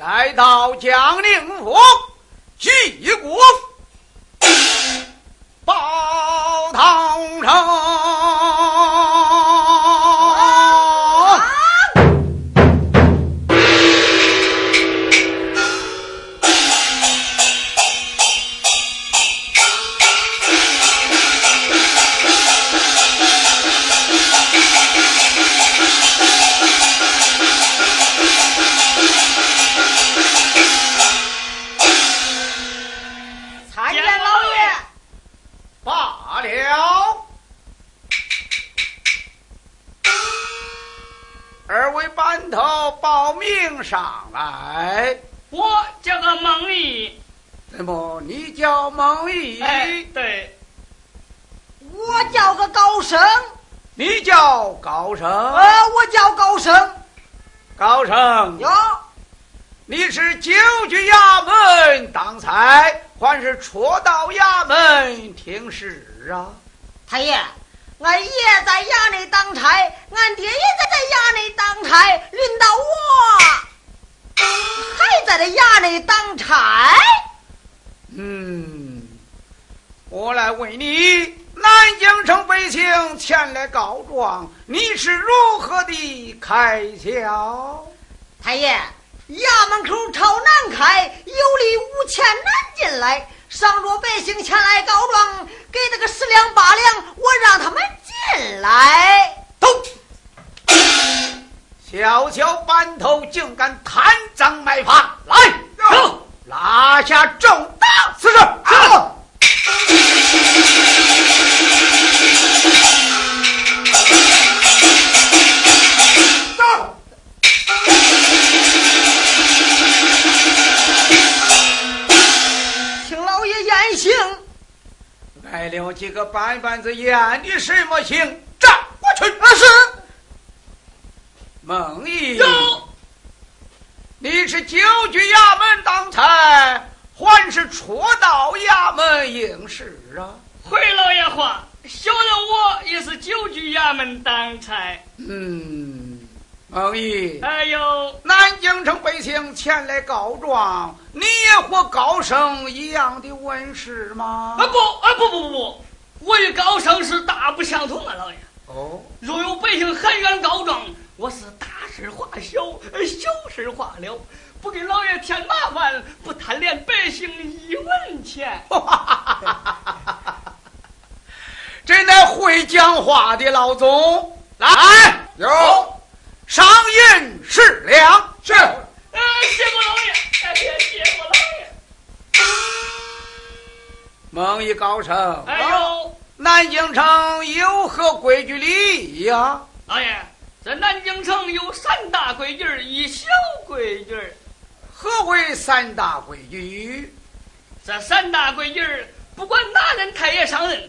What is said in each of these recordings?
来到江宁府，祭国叫高升？呃，我叫高升。高升，哟，你是九局衙门当差，还是戳到衙门听事啊？太爷，俺爷在衙内当差，俺爹也在这衙内当差，轮到我还在这衙内当差。嗯，我来问你，南京城百姓前来告状，你是如何的开销？太爷，衙门口朝南开，有理五钱难进来。上若百姓前来告状，给那个十两八两，我让他们进来。都，小小班头竟敢贪赃卖法，来，走，拉下正大此事。是。个板板子演的什么刑？站过去。啊是。孟毅，有你是九局衙门当差，还是戳到衙门应试啊？回老爷话，小人我也是九局衙门当差。嗯，孟毅，哎呦，南京城百姓前来告状，你也和高升一样的文士吗？啊不啊不不不不，我与高升是大不相同啊，老爷。哦，若有百姓喊冤告状，我是大事化小，呃小事化了，不给老爷添麻烦，不贪恋百姓一文钱。这乃会讲话的老总，来，有上银十两。是。呃，谢过老爷，哎呀，谢过老爷。孟毅高升，哎呦，南京城有何规矩礼仪呀？老爷，这南京城有三大规矩儿，一小规矩儿。何为三大规矩？这三大规矩儿，不管哪任太爷上任，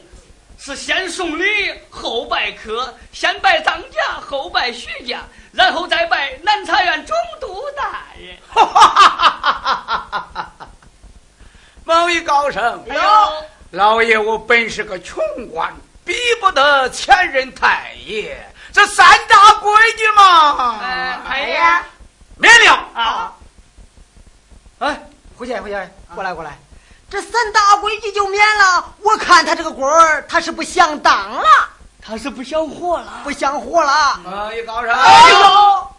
是先送礼后拜客，先拜张家后拜徐家，然后再拜南茶院总督大人。孟毅高升，哎呦，老爷，我本是个穷官，比不得前任太爷。这三大规矩嘛，哎，太爷免了。啊，哎，胡仙，胡仙，过来过来，这三大规矩就免了。我看他这个官儿，他是不想当了，他是不想活了。不想活了。某一高升，哎呦，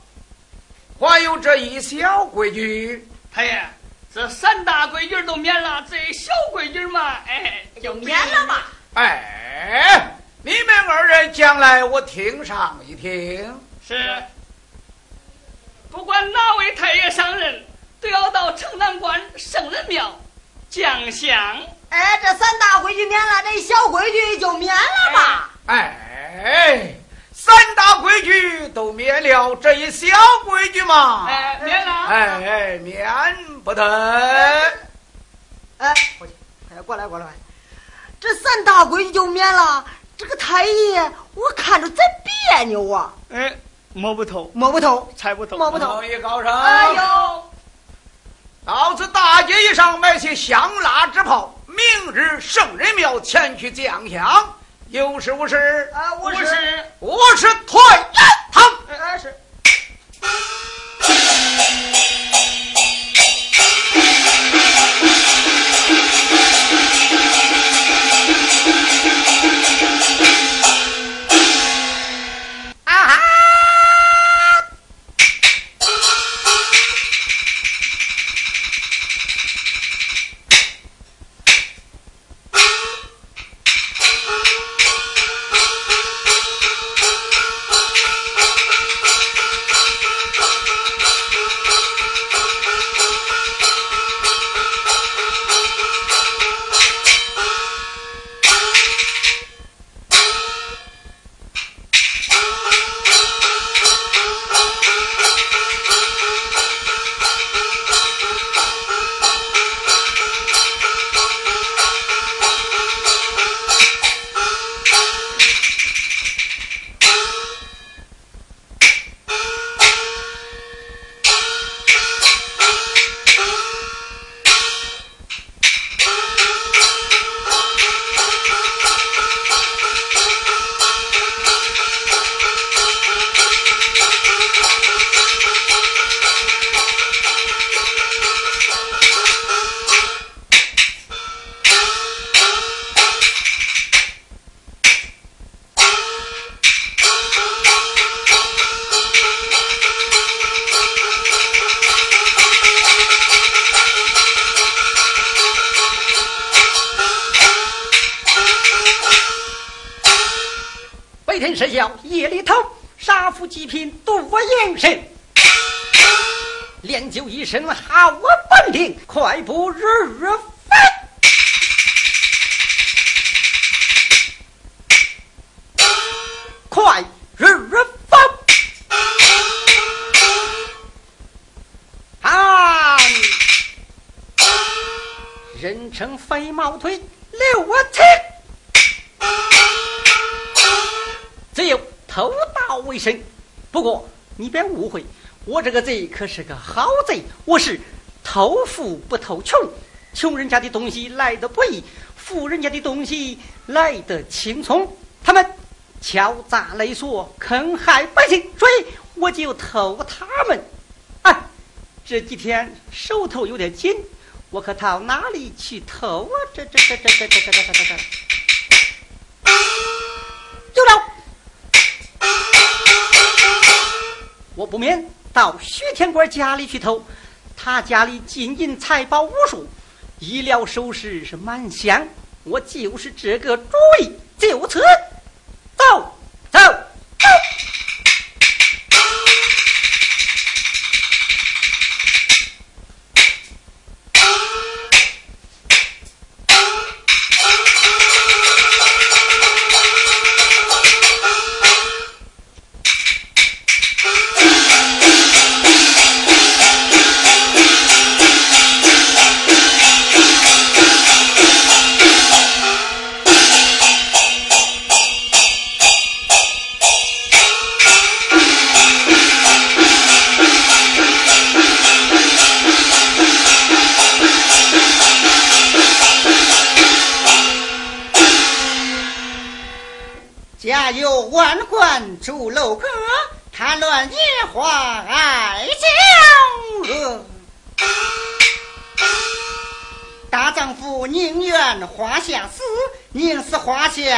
还有这一小规矩，太爷，这三大规矩都免了，这小规矩嘛，哎，就免了吧。哎，你们二人将来我听上一听。是，不管哪位太爷上任，都要到城南关圣人庙降香。哎，这三大规矩免了，这小规矩就免了吧。哎，三大规矩都免了，这一小规矩嘛，哎，免了。哎，免不得。哎，伙计，哎，过来过来，这三大规矩就免了。这个太爷，我看着真别扭啊，哎，摸不透，摸不透，猜不透，摸不透。高升，哎呦，到此大街以上买些香辣纸炮，明日圣人庙前去降香。有事无事，啊，我我是，是我天设校，夜里头杀富济贫，度我营生。练就一身好本领，快步日日飞。快日飞。啊！人称飞毛腿，为生。不过你别误会。我这个贼可是个好贼，我是偷富不偷穷，穷人家的东西来的不易，富人家的东西来得轻松。他们敲诈勒索，坑害百姓，所以我就偷他们。啊，这几天手头有点紧，我可到哪里去偷啊？这这这这这这这这这这，有了，我不免。到徐天官家里去偷，他家里金银财宝无数，衣料首饰是满箱。我就是这个主意，就此走走走。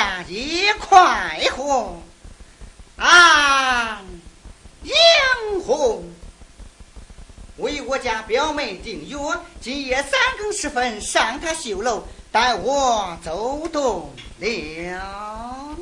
花下也快活。啊，英红，为我家表妹订约，今夜三更时分上她绣楼，待我走动了。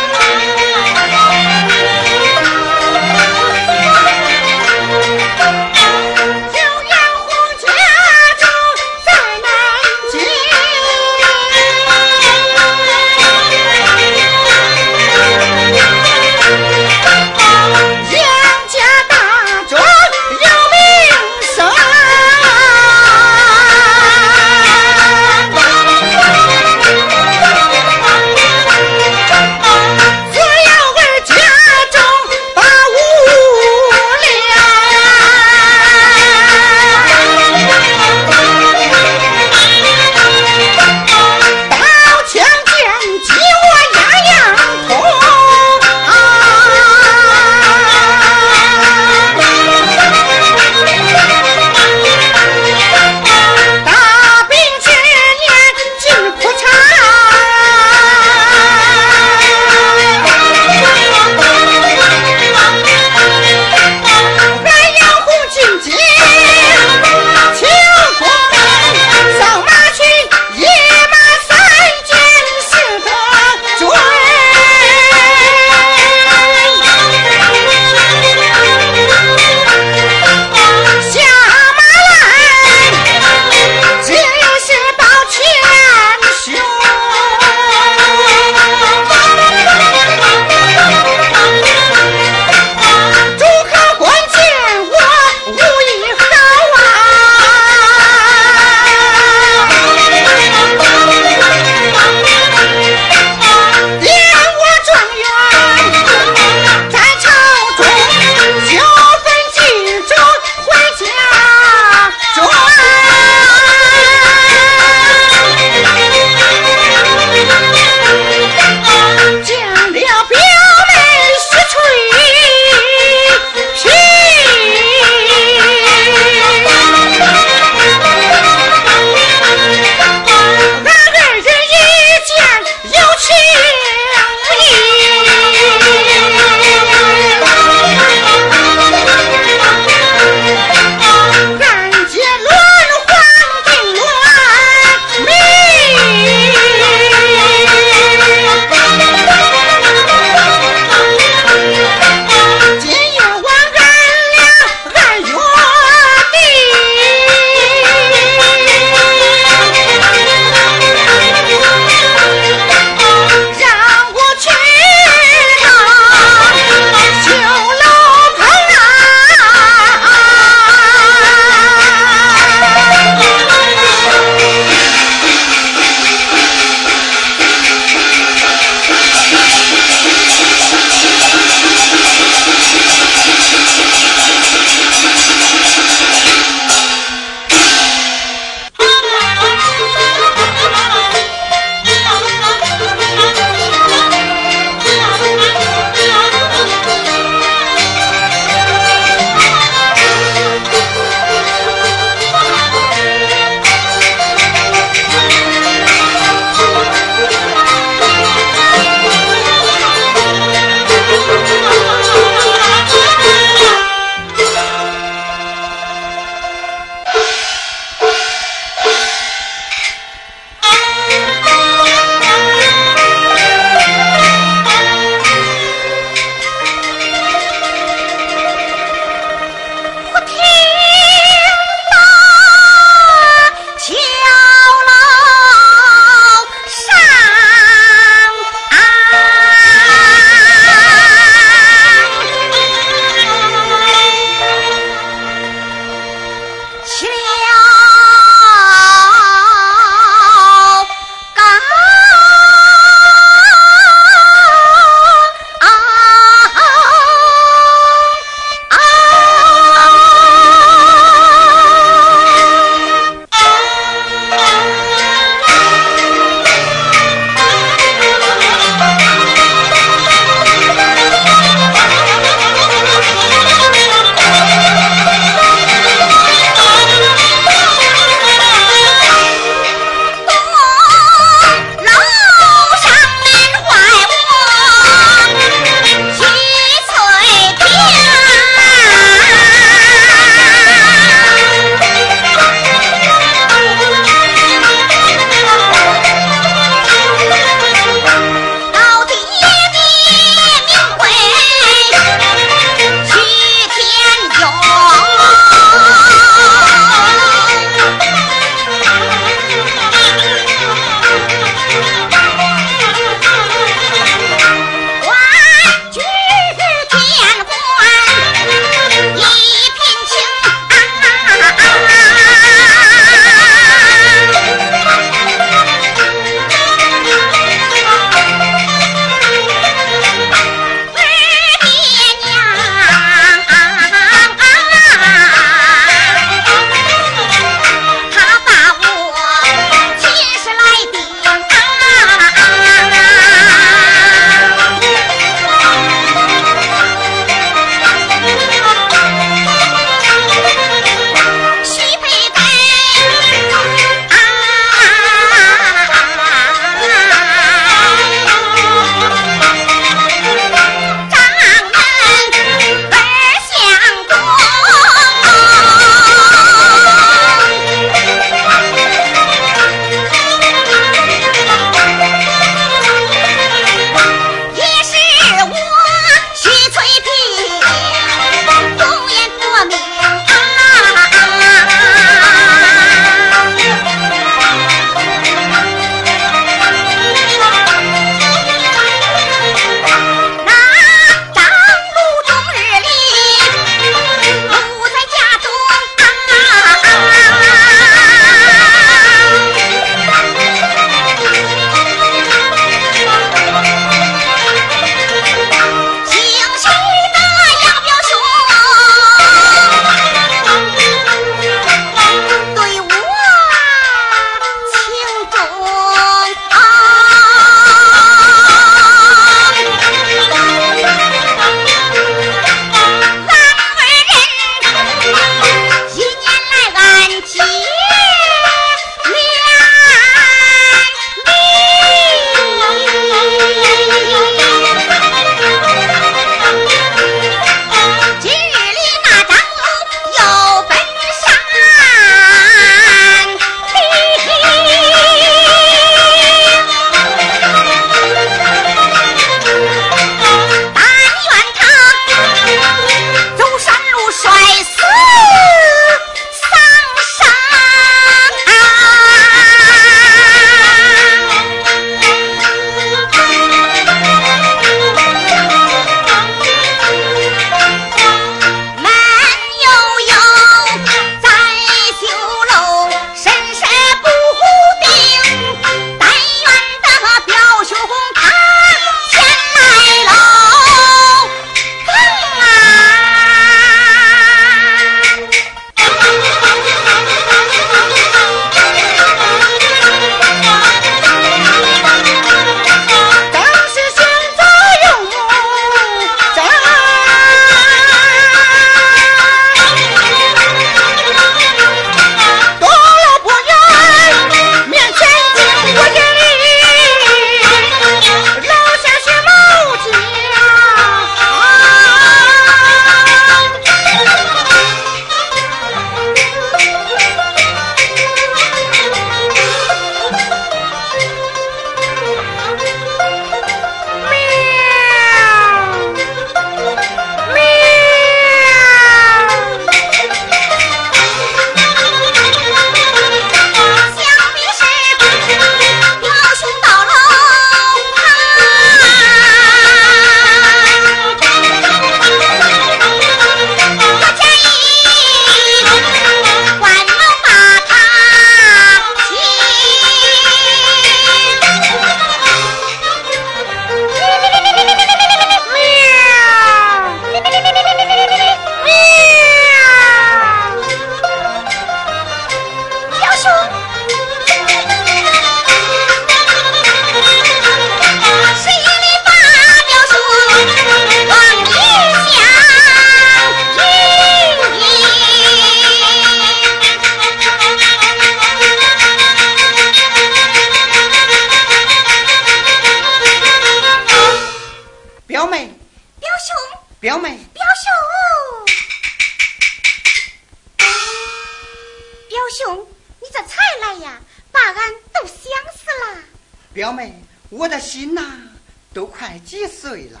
都快几岁了。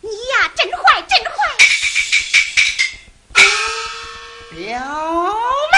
你呀，真坏，真坏。表妹。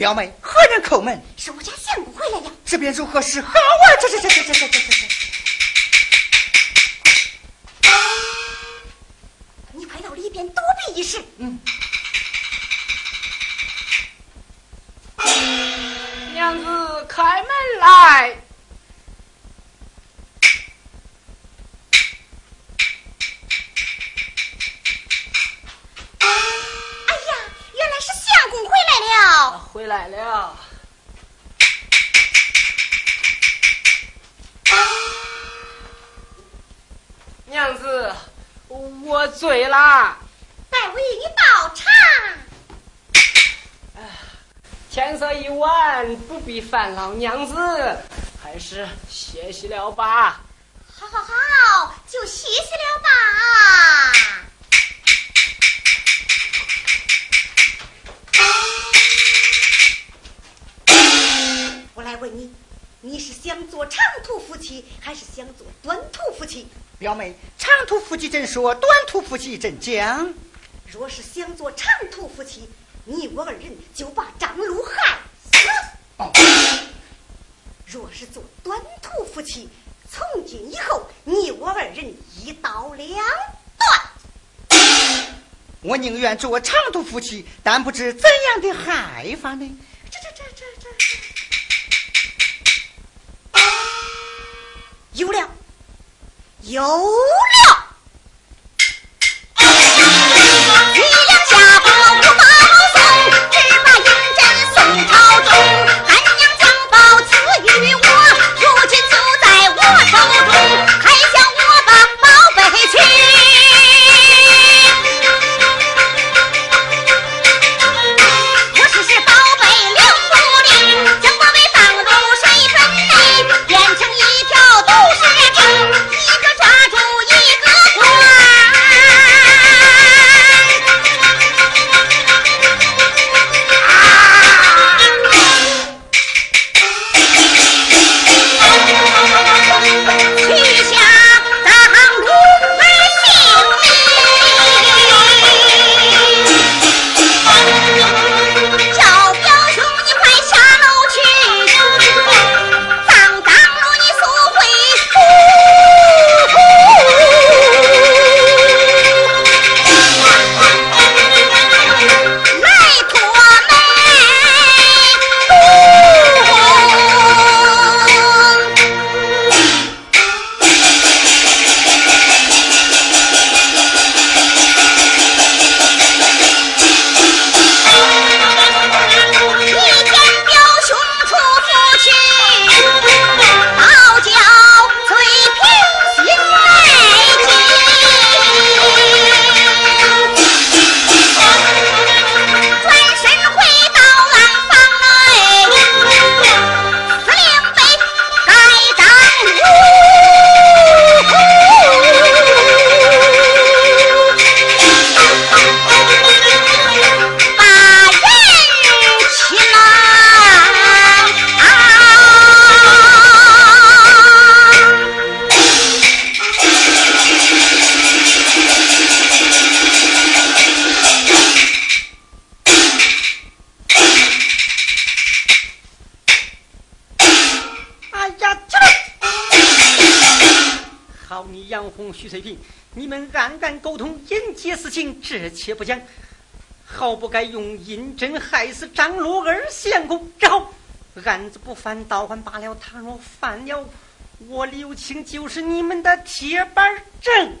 表妹，何人叩门？是我家相公回来了。这边如何是好啊？这这这这这这这这！你快到里里边躲避一时。嗯。娘子，开门来。了。回来了。娘子，我醉了。待为你倒茶。天色已晚，不必烦劳娘子，还是歇息了吧。好好好，就歇息了吧。问你，你是想做长途夫妻，还是想做短途夫妻？表妹，长途夫妻怎说？短途夫妻怎讲？若是想做长途夫妻，你我二人就把张禄害死；若是做短途夫妻，从今以后你我二人一刀两断。我宁愿做长途夫妻，但不知怎样的害法呢？有了，有了。且不讲，好不该用银针害死张罗二相公。这好案子不翻，倒还罢了；倘若翻了，我刘青就是你们的铁板证。